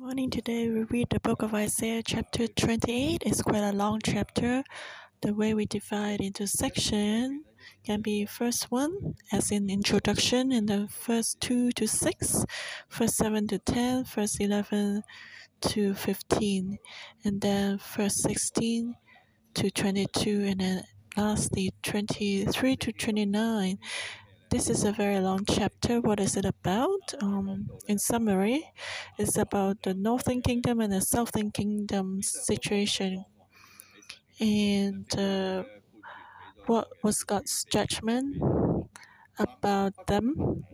Morning today we read the book of Isaiah chapter 28. It's quite a long chapter. The way we divide into section can be first one as in introduction and the first 2 to six, first 7 to ten, first 11 to 15, and then first 16 to 22 and then lastly 23 to 29 this is a very long chapter. What is it about? Um, in summary, it's about the Northern Kingdom and the Southern Kingdom situation, and uh, what was God's judgment about them,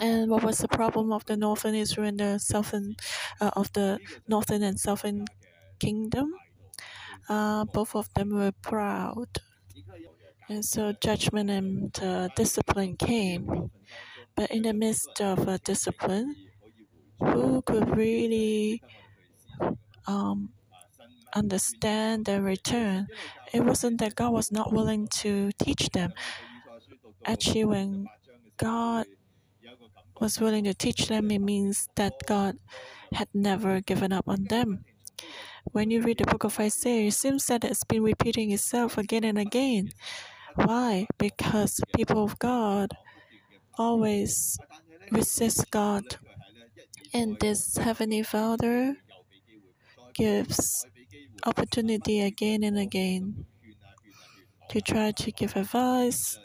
and what was the problem of the Northern Israel and the Southern uh, of the Northern and Southern Kingdom. Uh, both of them were proud and so judgment and uh, discipline came. But in the midst of uh, discipline, who could really um, understand the return? It wasn't that God was not willing to teach them. Actually, when God was willing to teach them, it means that God had never given up on them. When you read the book of Isaiah, it seems that it's been repeating itself again and again. Why? Because people of God always resist God. And this Heavenly Father gives opportunity again and again to try to give advice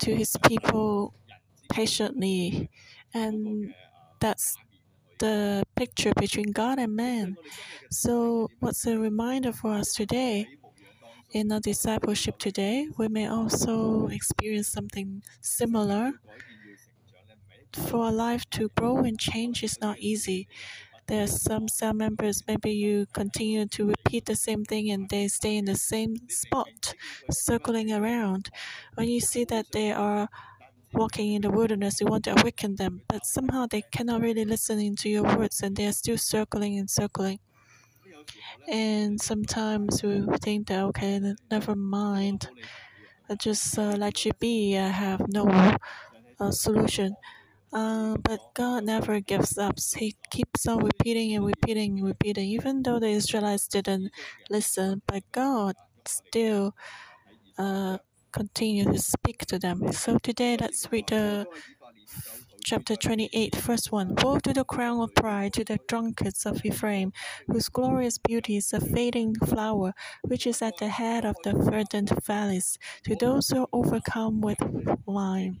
to his people patiently. And that's the picture between God and man. So, what's a reminder for us today? In our discipleship today, we may also experience something similar. For a life to grow and change is not easy. There are some cell members, maybe you continue to repeat the same thing and they stay in the same spot, circling around. When you see that they are walking in the wilderness, you want to awaken them, but somehow they cannot really listen to your words and they are still circling and circling. And sometimes we think that, okay, never mind. I just uh, let you be. I have no uh, solution. Uh, but God never gives up. He keeps on repeating and repeating and repeating. Even though the Israelites didn't listen, but God still uh, continued to speak to them. So today, let's read the chapter 28, verse 1 Woe to the crown of pride, to the drunkards of Ephraim, whose glorious beauty is a fading flower, which is at the head of the verdant valleys, to those who are overcome with wine.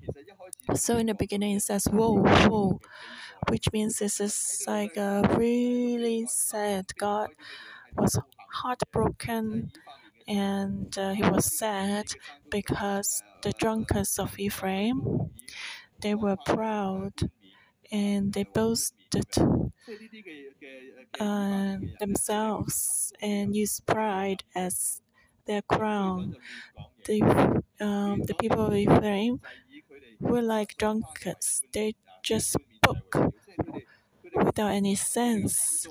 So in the beginning it says, Woe, woe, which means this is like a really sad. God was heartbroken and uh, he was sad because the drunkards of Ephraim they were proud and they boasted uh, themselves and used pride as their crown. The, um, the people of Ephraim were like drunkards. They just spoke without any sense.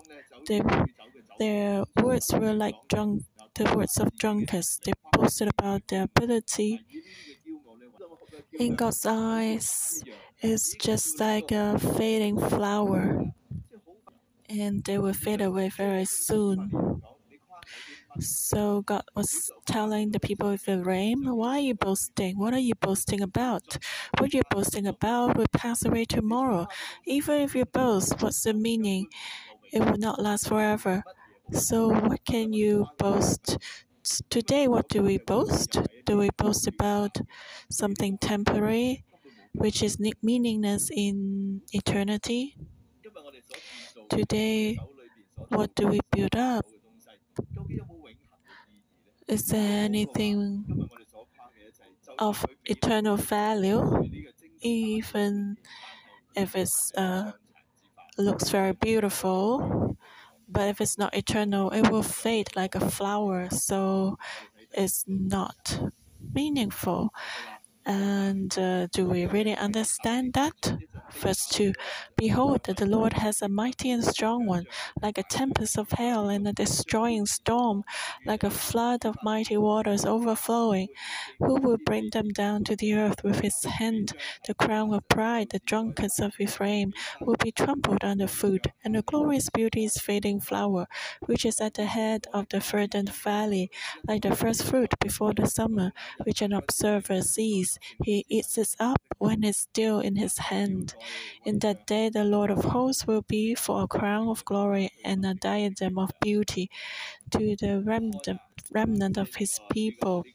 They, their words were like drunk, the words of drunkards. They boasted about their ability in God's eyes, it's just like a fading flower, and they will fade away very soon. So God was telling the people of Ephraim, Why are you boasting? What are you boasting about? What you're boasting about will pass away tomorrow. Even if you boast, what's the meaning? It will not last forever. So, what can you boast today, what do we boast? Do we boast about something temporary, which is meaningless in eternity? Today, what do we build up? Is there anything of eternal value, even if it uh, looks very beautiful? But if it's not eternal, it will fade like a flower. So it's not meaningful. And uh, do we really understand that? Verse 2 Behold, that the Lord has a mighty and strong one, like a tempest of hail and a destroying storm, like a flood of mighty waters overflowing. Who will bring them down to the earth with his hand? The crown of pride, the drunkards of Ephraim, will be trampled underfoot, and the glorious beauty's fading flower, which is at the head of the verdant valley, like the first fruit before the summer, which an observer sees. He eats it up when it's still in his hand. In that day, the Lord of hosts will be for a crown of glory and a diadem of beauty to the remnant of his people.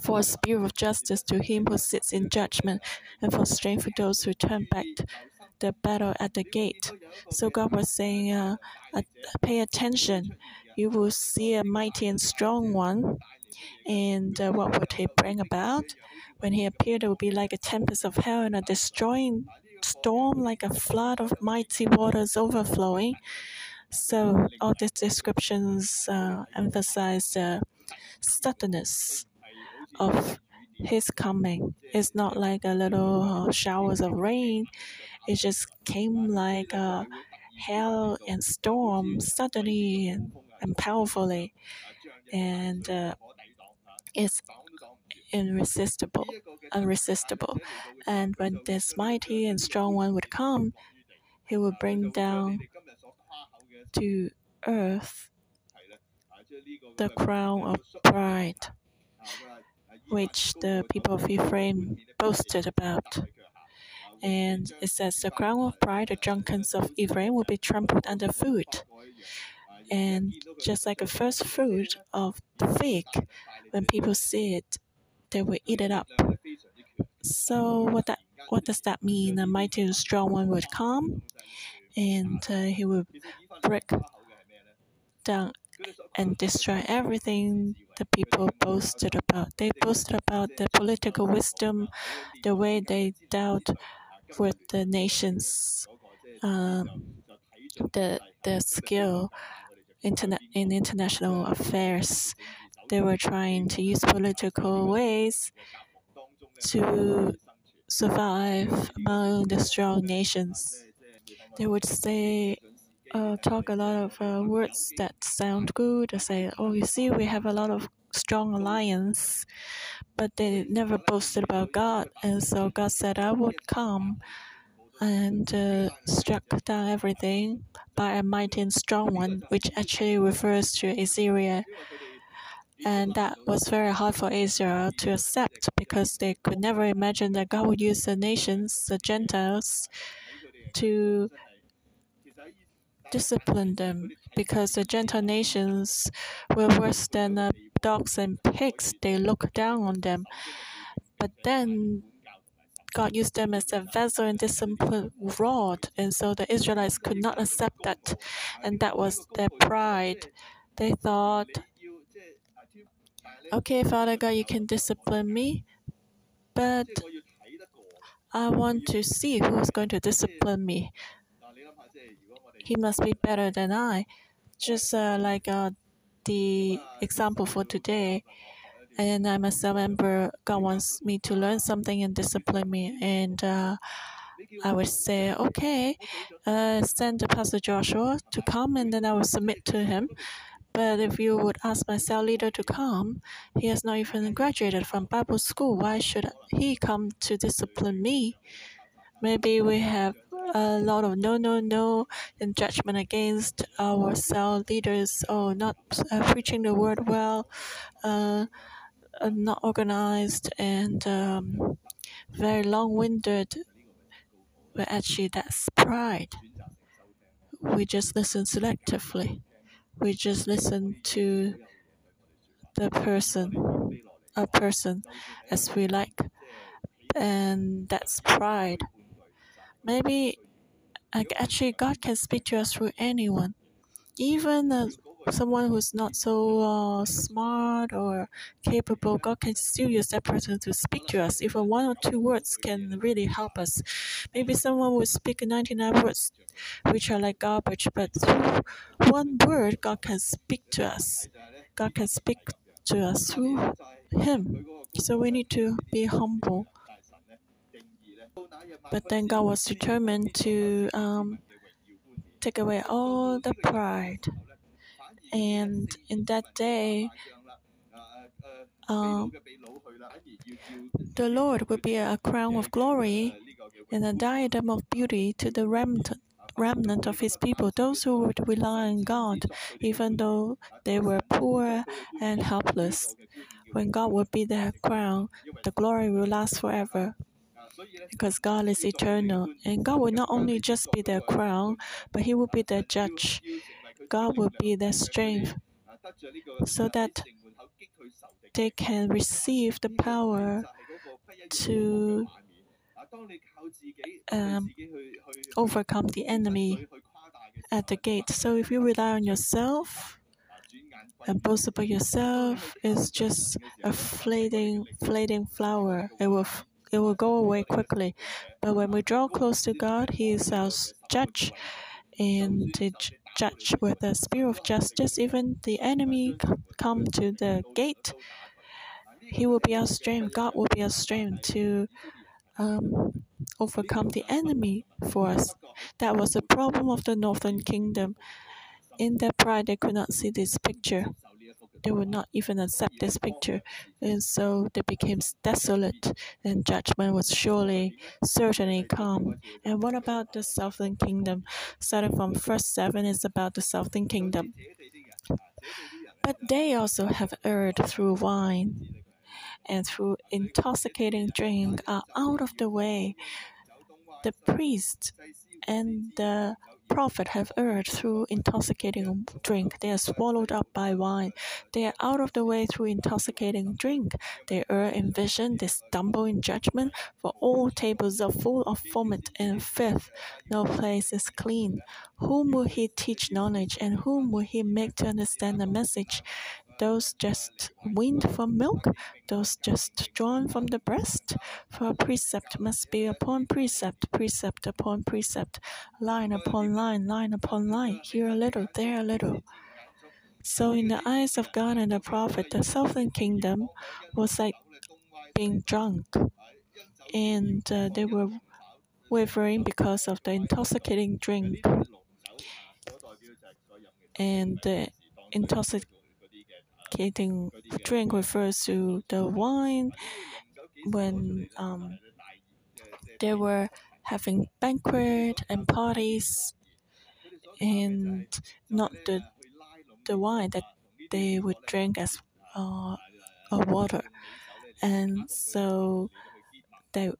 For a spear of justice to him who sits in judgment, and for strength for those who turn back the battle at the gate. So God was saying, uh, uh, pay attention. You will see a mighty and strong one. And uh, what would he bring about? When he appeared, it would be like a tempest of hell and a destroying storm, like a flood of mighty waters overflowing. So all these descriptions uh, emphasize the suddenness of his coming. It's not like a little uh, showers of rain. It just came like a hail and storm suddenly and, and powerfully, and uh, it's irresistible, unresistible. And when this mighty and strong one would come, he would bring down to earth the crown of pride, which the people of Ephraim boasted about. And it says, The crown of pride, the drunkards of Ephraim, will be trampled underfoot. And just like a first fruit of the fig, when people see it, they will eat it up. So what that what does that mean? A mighty and strong one would come, and uh, he will break down and destroy everything the people boasted about. They boasted about the political wisdom, the way they dealt with the nations, um, the the skill internet in international affairs. They were trying to use political ways to survive among the strong nations. They would say, uh, talk a lot of uh, words that sound good. They say, "Oh, you see, we have a lot of strong alliance," but they never boasted about God. And so God said, "I would come." And uh, struck down everything by a mighty and strong one, which actually refers to Assyria and that was very hard for Israel to accept because they could never imagine that God would use the nations, the Gentiles, to discipline them because the Gentile nations were worse than uh, dogs and pigs. They looked down on them. But then God used them as a vessel and discipline rod, and so the Israelites could not accept that, and that was their pride. They thought, okay, Father God, you can discipline me, but I want to see who is going to discipline me. He must be better than I. Just uh, like uh, the example for today. And I'm a member. God wants me to learn something and discipline me. And uh, I would say, okay, uh, send Pastor Joshua to come, and then I will submit to him. But if you would ask my cell leader to come, he has not even graduated from Bible school. Why should he come to discipline me? Maybe we have a lot of no, no, no in judgment against our cell leaders. Oh, not uh, preaching the word well, uh, uh, not organized, and um, very long-winded. But actually, that's pride. We just listen selectively. We just listen to the person, a person, as we like, and that's pride. Maybe actually God can speak to us through anyone, even uh, someone who's not so uh, smart or capable. God can still use that person to speak to us. Even one or two words can really help us. Maybe someone will speak 99 words, which are like garbage, but through one word, God can speak to us. God can speak to us through Him. So we need to be humble But then God was determined to um, take away all the pride. And in that day, um, the Lord will be a crown of glory and a diadem of beauty to the remnant, remnant of his people, those who would rely on God, even though they were poor and helpless. When God will be their crown, the glory will last forever because God is eternal. And God will not only just be their crown, but He will be their judge. God will be their strength so that they can receive the power to um, overcome the enemy at the gate. So if you rely on yourself and boast about yourself, it's just a fleeting, fleeting flower. It will, it will go away quickly. But when we draw close to God, He is our judge, and to judge with the spirit of justice. Even the enemy come to the gate, He will be our strength. God will be our strength to um, overcome the enemy for us. That was the problem of the northern kingdom. In their pride, they could not see this picture. They would not even accept this picture. And so they became desolate, and judgment was surely, certainly come. And what about the southern kingdom? Starting from verse 7 is about the southern kingdom. But they also have erred through wine and through intoxicating drink are out of the way. The priest and the prophet have erred through intoxicating drink. They are swallowed up by wine. They are out of the way through intoxicating drink. They err in vision. They stumble in judgment. For all tables are full of vomit and filth. No place is clean. Whom will he teach knowledge, and whom will he make to understand the message? Those just weaned from milk, those just drawn from the breast. For precept must be upon precept, precept upon precept, line upon line, line upon line, here a little, there a little. So, in the eyes of God and the prophet, the southern kingdom was like being drunk, and uh, they were wavering because of the intoxicating drink. And the intoxicating intoxicating drink refers to the wine when um, they were having banquet and parties and not the the wine that they would drink as uh, water. And so they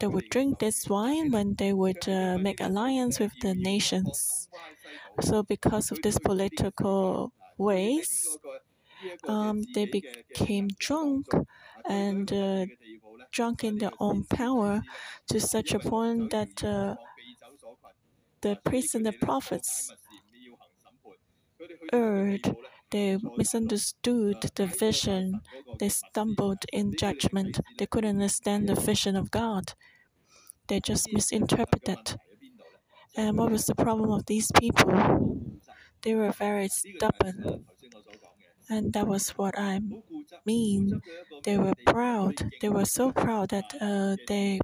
they would drink this wine when they would uh, make alliance with the nations. So because of this political ways um, they became drunk and uh, drunk in their own power to such a point that uh, the priests and the prophets erred. They misunderstood the vision. They stumbled in judgment. They couldn't understand the vision of God. They just misinterpreted. And what was the problem of these people? They were very stubborn. And that was what I mean. They were proud. They were so proud that uh, they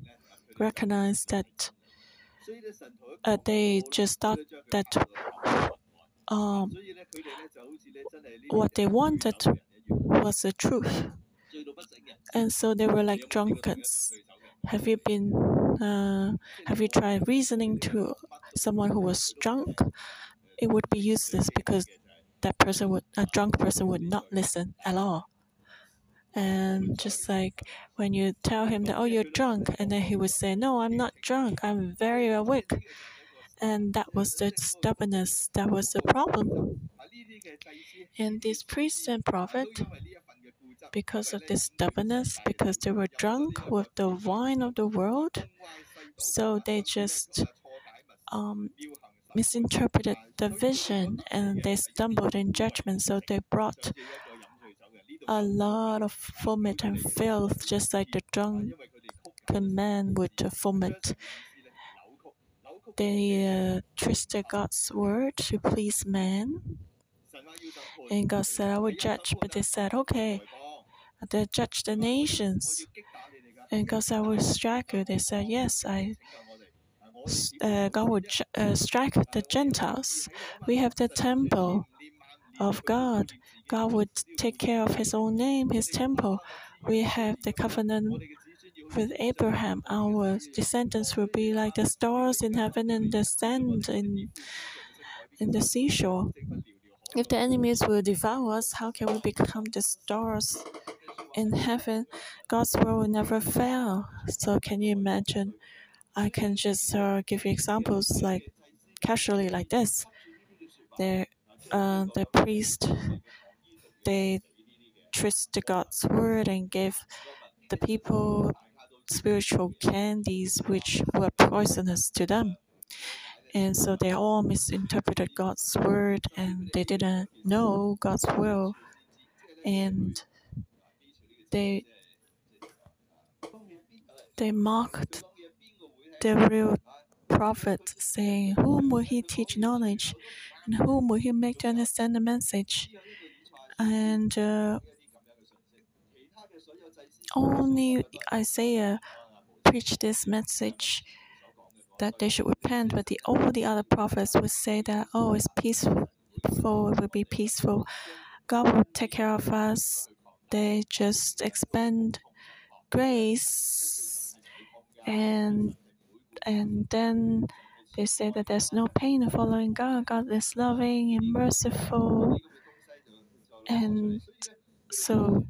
recognized that uh, they just thought that um, what they wanted was the truth. And so they were like drunkards. Have you been, uh, have you tried reasoning to someone who was drunk? It would be useless because that person would a drunk person would not listen at all. And just like when you tell him that oh you're drunk, and then he would say no I'm not drunk I'm very awake, and that was the stubbornness that was the problem. And this priest and prophet, because of this stubbornness, because they were drunk with the wine of the world, so they just um, misinterpreted the vision and they stumbled in judgment. So they brought a lot of vomit and filth, just like the drunken man would vomit. They uh, twisted God's word to please man. And God said, I will judge. But they said, okay, they judge the nations. And God said, I will strike you. They said, Yes, I. Uh, God would uh, strike the Gentiles. We have the temple of God. God would take care of His own name, His temple. We have the covenant with Abraham. Our descendants will be like the stars in heaven and the sand in, in the seashore. If the enemies will devour us, how can we become the stars in heaven? God's word will never fail. So, can you imagine? I can just uh, give you examples like casually like this. The, uh, the priest, they twist God's word and give the people spiritual candies which were poisonous to them. And so they all misinterpreted God's word and they didn't know God's will. And they they mocked the real prophet, saying, Whom will he teach knowledge? And whom will he make to understand the message? And uh, only Isaiah preached this message that they should repent, but the all the other prophets would say that, oh, it's peaceful, it will be peaceful. God will take care of us. They just expand grace, and and then they say that there's no pain in following God. God is loving and merciful, and so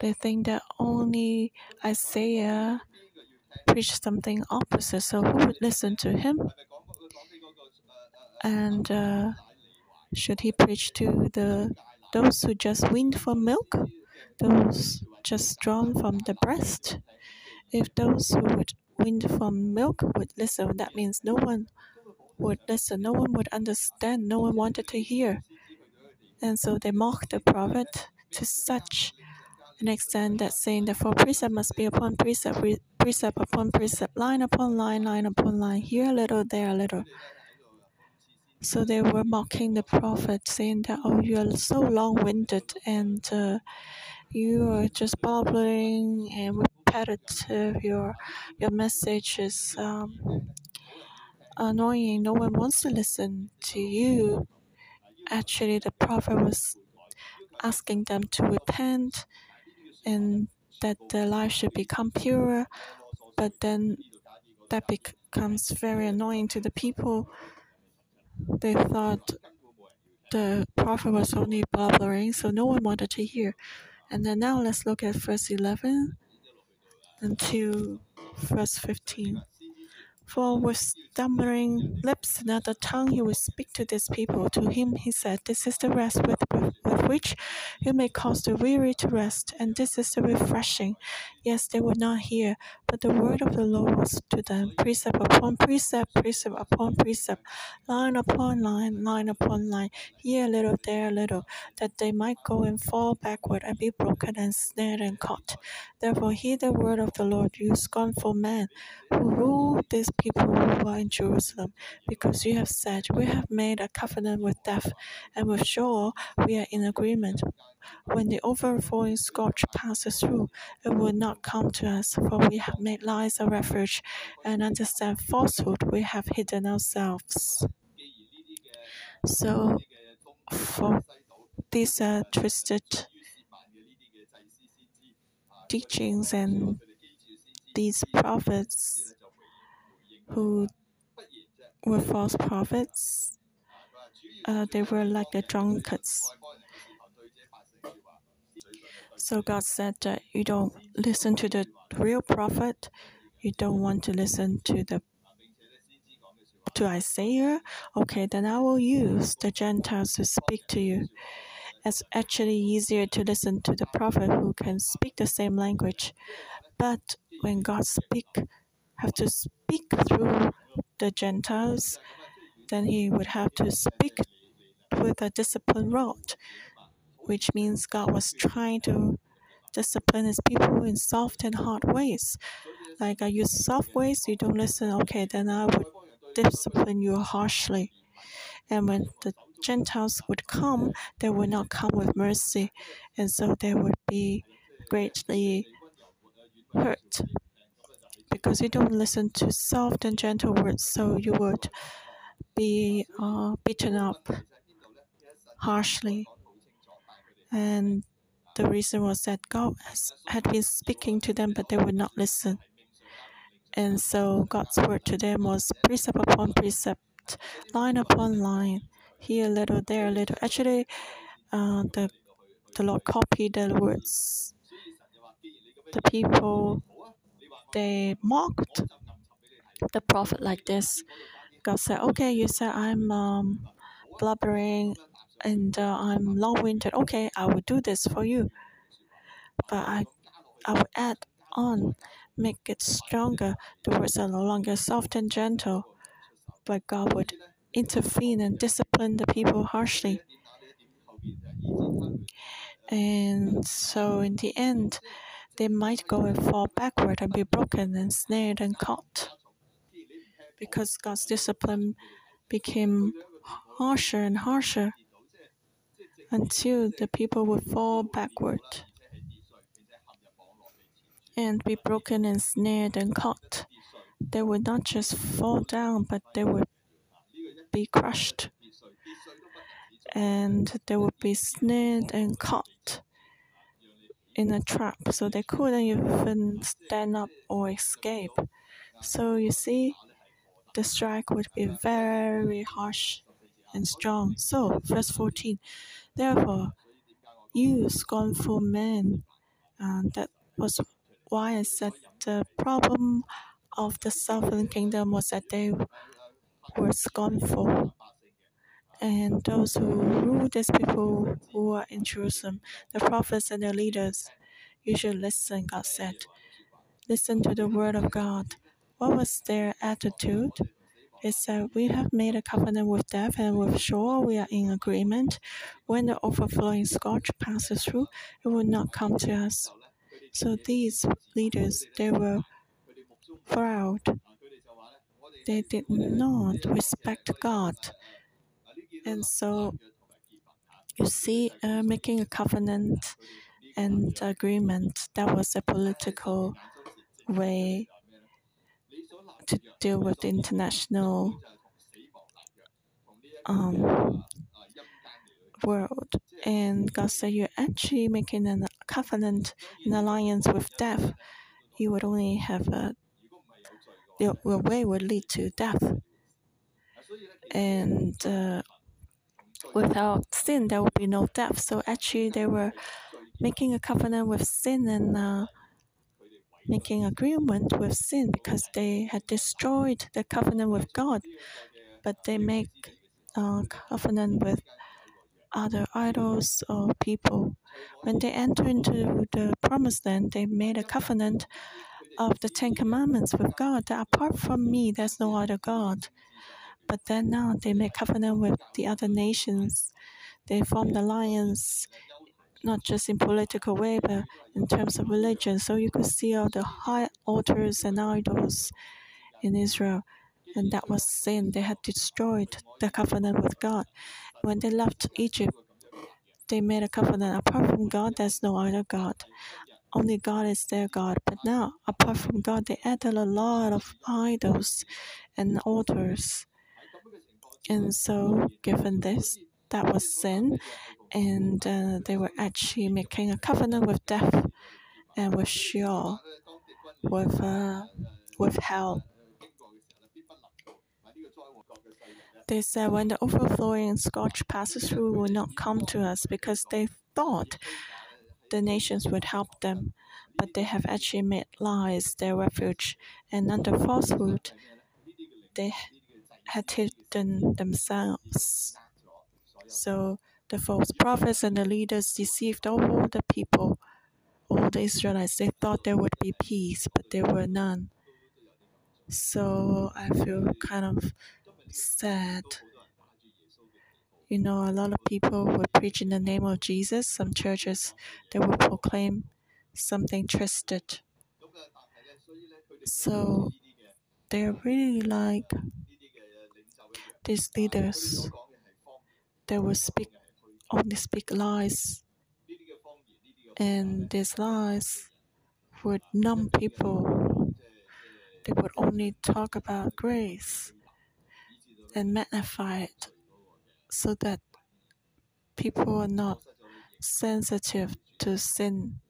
they think that only Isaiah preached something opposite. So who would listen to him? And uh, should he preach to the those who just weaned from milk, those just drawn from the breast? If those who would weaned from milk would listen, that means no one would listen, no one would understand, no one wanted to hear. And so they mocked the prophet to such an extent that saying that for precept must be upon precept, precept upon precept, line upon line, line upon line, here a little, there a little. So they were mocking the prophet, saying that, oh, you are so long winded and uh, you are just babbling and repetitive. Your, your message is um, annoying. No one wants to listen to you. Actually, the prophet was asking them to repent and that their life should become pure. But then that becomes very annoying to the people they thought the prophet was only blabbering, so no one wanted to hear. And then now let's look at verse 11 until verse 15. For with stammering lips and other tongue he will speak to these people. To him he said, This is the rest with, with, which you may cause the weary to rest, and this is the refreshing. Yes, they would not hear, but the word of the Lord was to them precept upon precept, precept upon precept, line upon line, line upon line, here a little, there a little, that they might go and fall backward and be broken and snared and caught. Therefore, hear the word of the Lord, you scornful man, who rule this people who are in Jerusalem, because you have said, We have made a covenant with death, and with Sheol we are in agreement. When the overflowing scourge passes through, it will not come to us, for we have made lies a refuge, and understand falsehood we have hidden ourselves. So, for these uh, twisted teachings and these prophets who were false prophets. Uh, they were like the drunkards. So God said that you don't listen to the real prophet. You don't want to listen to the to Isaiah. Okay, then I will use the Gentiles to speak to you. It's actually easier to listen to the prophet who can speak the same language. But when God speak, have to speak through the Gentiles, then he would have to speak with a disciplined rod, which means God was trying to discipline his people in soft and hard ways. Like I use soft ways, you don't listen, okay, then I would discipline you harshly. And when the Gentiles would come, they would not come with mercy, and so they would be greatly hurt because you don't listen to soft and gentle words, so you would be uh, beaten up harshly. And the reason was that God had been speaking to them, but they would not listen. And so God's word to them was precept upon precept, line upon line, here a little, there a little. Actually, uh, the the Lord copied the words. The people they mocked the prophet like this. God said, "Okay, you said I'm um, blubbering and uh, I'm long-winded. Okay, I will do this for you, but I I will add on make it stronger. The words are no longer soft and gentle, but God would intervene and discipline the people harshly. And so, in the end, they might go and fall backward and be broken and snared and caught. Because God's discipline became harsher and harsher until the people would fall backward and be broken and snared and caught. They would not just fall down, but they would be crushed. And they would be snared and caught in a trap, so they couldn't even stand up or escape. So you see, the strike would be very harsh and strong. So, verse 14, therefore, you scornful men, and that was why I said the problem of the southern kingdom was that they were scornful. And those who rule these people who are in Jerusalem, the prophets and the leaders, you should listen, God said. Listen to the word of God. What was their attitude? It said, We have made a covenant with death, and with Sheol we are in agreement. When the overflowing scourge passes through, it will not come to us. So these leaders, they were proud. They did not respect God. And so you see, uh, making a covenant and agreement, that was a political way to deal with the international um, world. And God said, You're actually making a covenant, an alliance with death. You would only have a, your, way would lead to death. And uh, without sin, there would be no death. So actually, they were making a covenant with sin and uh, making agreement with sin because they had destroyed the covenant with God. But they make a covenant with other idols or people. When they enter into the promised land, they made a covenant of the Ten Commandments with God that apart from me, there's no other God. But then now they make covenant with the other nations. They formed alliance, not just in political way, but in terms of religion. So you could see all the high altars and idols in Israel. And that was sin. They had destroyed the covenant with God. When they left Egypt, they made a covenant. Apart from God, there's no other God. Only God is their God. But now, apart from God, they added a lot of idols and altars. And so, given this, that was sin. And uh, they were actually making a covenant with death and with Sheol, with, uh, with hell. They said, when the overflowing scourge passes through, will not come to us because they thought the nations would help them. But they have actually made lies their refuge, and under falsehood, they had hidden themselves. So the false prophets and the leaders deceived all the people, all the Israelites. They thought there would be peace, but there were none. So I feel kind of sad. You know, a lot of people would preach in the name of Jesus. Some churches, they would proclaim something twisted. So they're really like these leaders. They will speak only speak lies, and these lies would numb people. They would only talk about grace and magnify it so that people are not sensitive to sin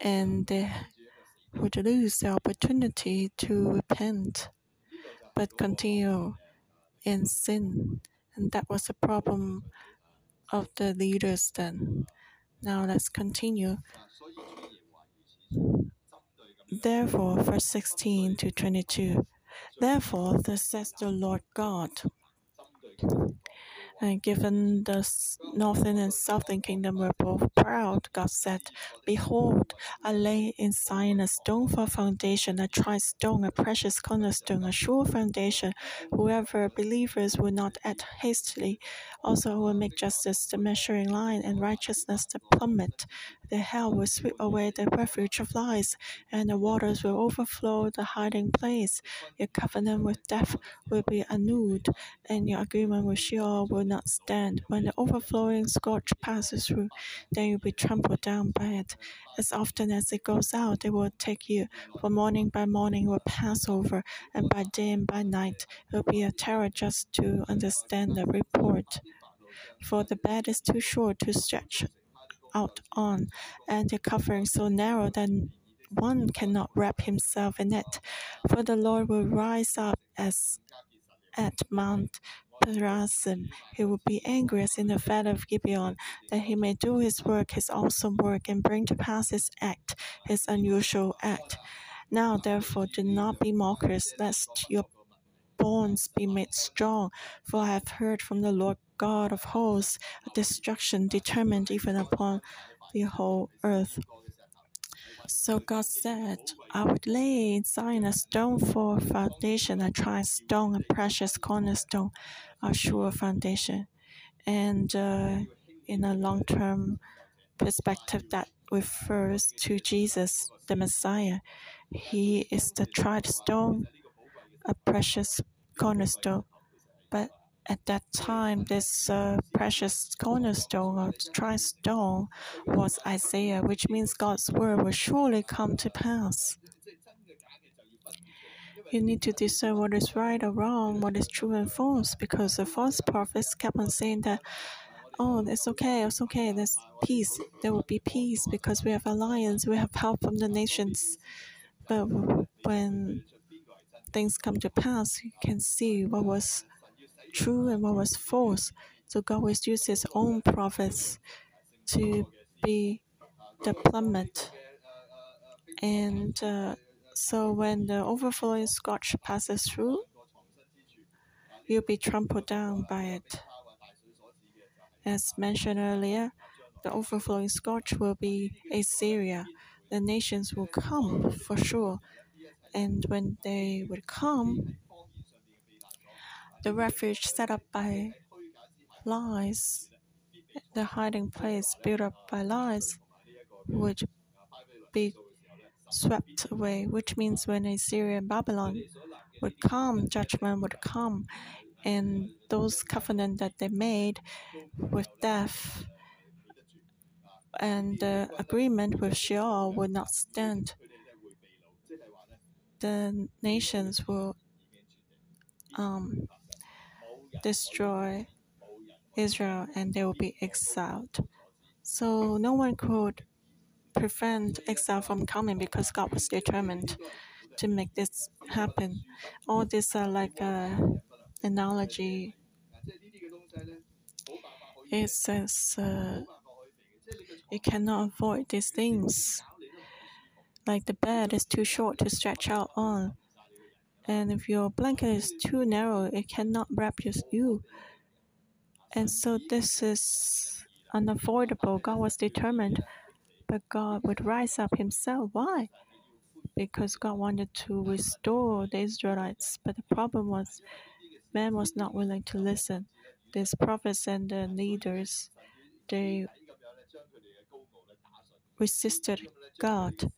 and they would lose the opportunity to repent but continue in sin. And that was the problem of the leaders then. Now let's continue. Therefore, verse 16 to 22. Therefore, thus says the Lord God. And given the northern and southern kingdom were both proud, God said, Behold, I lay in Zion a stone for foundation, a tried stone, a precious cornerstone, a sure foundation. Whoever believers will not act hastily. Also, will make justice the measuring line and righteousness the plummet. The hell will sweep away the refuge of lies, and the waters will overflow the hiding place. Your covenant with death will be annulled, and your agreement with Sheol will not stand. When the overflowing scourge passes through, then you'll be trampled down by it. As often as it goes out, it will take you. For morning by morning will pass over, and by day and by night it will be a terror just to understand the report. For the bed is too short to stretch out on, and the covering so narrow that one cannot wrap himself in it. For the Lord will rise up as at Mount Perazim. He will be angry as in the valley of Gibeon, that he may do his work, his awesome work, and bring to pass his act, his unusual act. Now, therefore, do not be mockers, lest your bones be made strong. For I have heard from the Lord God of hosts a destruction determined even upon the whole earth. So God said, I would lay in Zion a stone for a foundation, a tried stone, a precious cornerstone, a sure foundation. And uh, in a long term perspective, that refers to Jesus, the Messiah. He is the tried stone, a precious cornerstone. But at that time, this uh, precious cornerstone or tried stone was Isaiah, which means God's word will surely come to pass. You need to discern what is right or wrong, what is true and false, because the false prophets kept on saying that, oh, it's okay, it's okay, there's peace, there will be peace because we have alliance, we have help from the nations. But when things come to pass, you can see what was true and what was false. So God will use His own prophets to be the plummet. And uh, so when the overflowing scourge passes through, you'll be trampled down by it. As mentioned earlier, the overflowing scourge will be Assyria. The nations will come for sure. And when they would come, the refuge set up by lies, the hiding place built up by lies, would be swept away, which means when Assyria and Babylon would come, judgment would come, and those covenants that they made with death and the agreement with Sheol would not stand. The nations will um, destroy Israel and they will be exiled. So no one could prevent exile from coming because God was determined to make this happen. All these are like a analogy. It says uh, you cannot avoid these things. Like the bed is too short to stretch out on. And if your blanket is too narrow, it cannot wrap you. And so this is unavoidable. God was determined, but God would rise up himself. Why? Because God wanted to restore the Israelites. But the problem was, man was not willing to listen. These prophets and the leaders, they resisted God.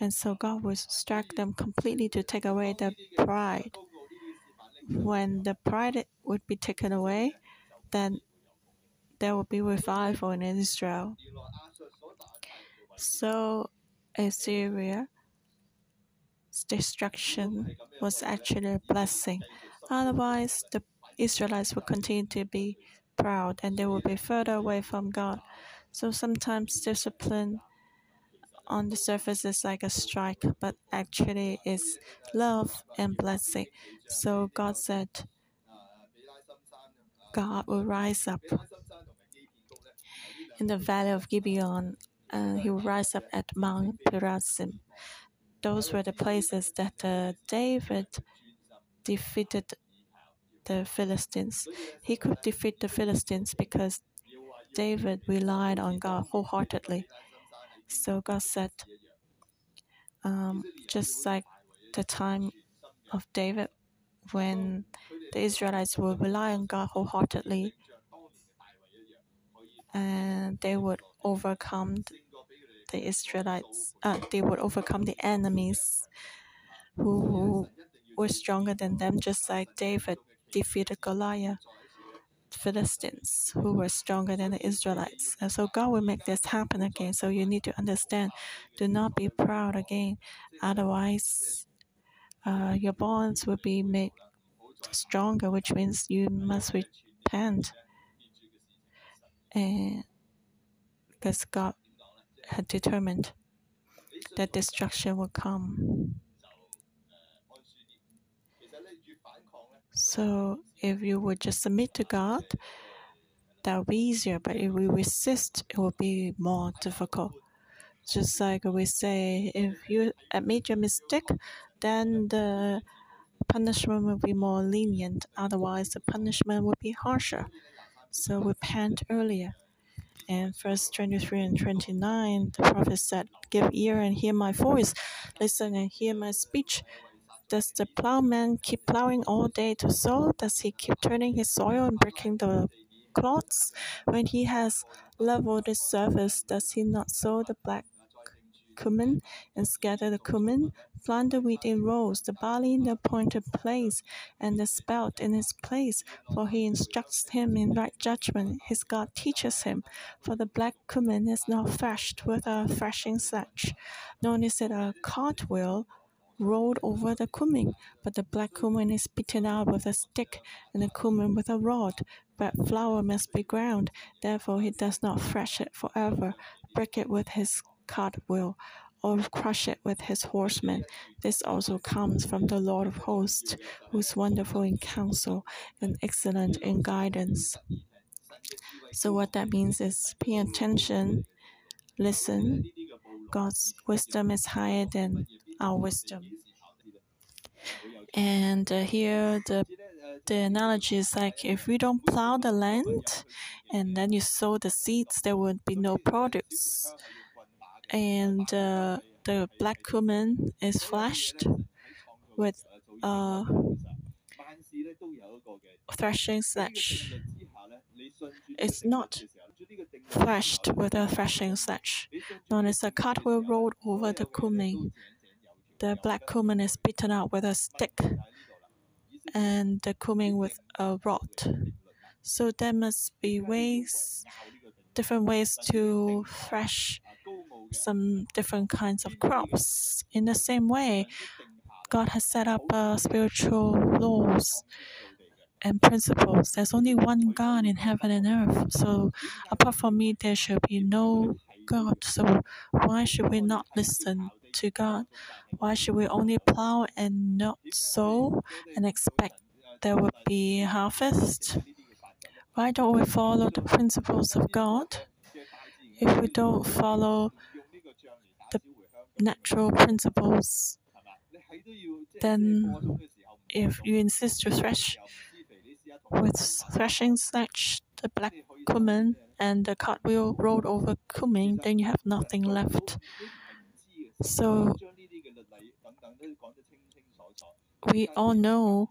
And so God would strike them completely to take away their pride. When the pride would be taken away, then there will be revival in Israel. So Assyria's destruction was actually a blessing. Otherwise, the Israelites would continue to be proud and they will be further away from God. So sometimes discipline on the surface is like a strike, but actually it's love and blessing. So God said, God will rise up in the valley of Gibeon, and he will rise up at Mount Perazim. Those were the places that uh, David defeated the Philistines. He could defeat the Philistines because David relied on God wholeheartedly. So God said, um, just like the time of David, when the Israelites would rely on God wholeheartedly, and they would overcome the Israelites, uh, they would overcome the enemies who were stronger than them, just like David defeated Goliath. Philistines who were stronger than the Israelites. And so God will make this happen again. So you need to understand do not be proud again. Otherwise, uh, your bonds will be made stronger, which means you must repent. And because God had determined that destruction will come. So if you would just submit to God, that would be easier. But if we resist, it will be more difficult. Just like we say, if you admit your mistake, then the punishment will be more lenient. Otherwise, the punishment will be harsher. So repent earlier. And verse 23 and 29, the prophet said, Give ear and hear my voice, listen and hear my speech. Does the plowman keep plowing all day to sow? Does he keep turning his soil and breaking the clods? When he has leveled the surface, does he not sow the black cumin and scatter the cumin? Plant the wheat in rows, the barley in the appointed place, and the spelt in its place. For he instructs him in right judgment. His God teaches him. For the black cumin is not threshed with a threshing sledge, nor is it a cartwheel rolled over the cumin, but the black cumin is beaten out with a stick, and the cumin with a rod. But flour must be ground, therefore he does not thresh it forever, break it with his cartwheel, or crush it with his horsemen. This also comes from the Lord of hosts, who is wonderful in counsel and excellent in guidance. So, what that means is pay attention, listen. God's wisdom is higher than our wisdom. And uh, here the the analogy is like if we don't plow the land and then you sow the seeds, there would be no produce. And uh, the black cumin is flashed with a threshing sledge. It's not thrashed with a threshing sledge, known as a cartwheel rolled over the cumin the black cumin is beaten out with a stick and the cumin with a rod. So there must be ways, different ways to thresh some different kinds of crops. In the same way, God has set up uh, spiritual laws and principles. There's only one God in heaven and earth. So apart from me, there should be no God. So why should we not listen to God? Why should we only plow and not sow and expect there will be harvest? Why don't we follow the principles of God? If we don't follow the natural principles, then if you insist to thresh with threshing sledge the black cumin and the cartwheel rolled over cumin, then you have nothing left. So we all know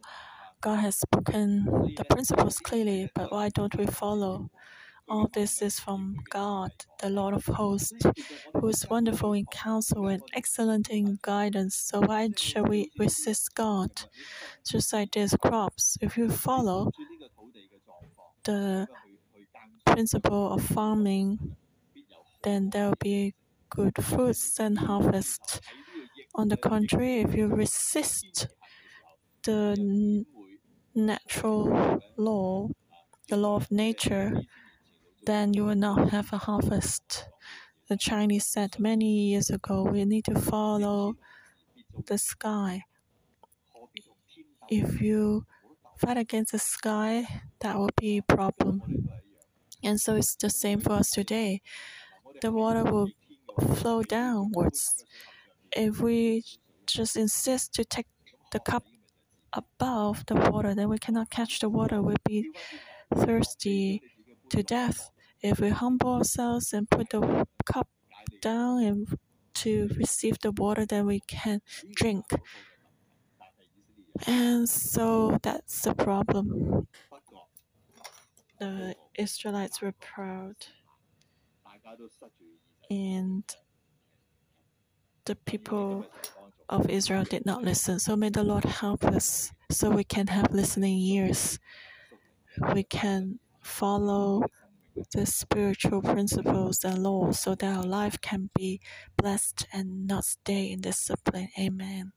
God has spoken the principles clearly, but why don't we follow? All this is from God, the Lord of hosts, who is wonderful in counsel and excellent in guidance. So why shall we resist God? Just like these crops, if you follow the principle of farming, then there will be good fruits and harvest. On the contrary, if you resist the natural law, the law of nature, then you will not have a harvest. The Chinese said many years ago, we need to follow the sky. If you fight against the sky, that will be a problem. And so it's the same for us today. The water will flow downwards. If we just insist to take the cup above the water, then we cannot catch the water. We'll be thirsty to death. If we humble ourselves and put the cup down and to receive the water, then we can drink. And so that's the problem. The Israelites were proud. And the people of Israel did not listen. So may the Lord help us so we can have listening ears. We can follow the spiritual principles and laws so that our life can be blessed and not stay in discipline. Amen.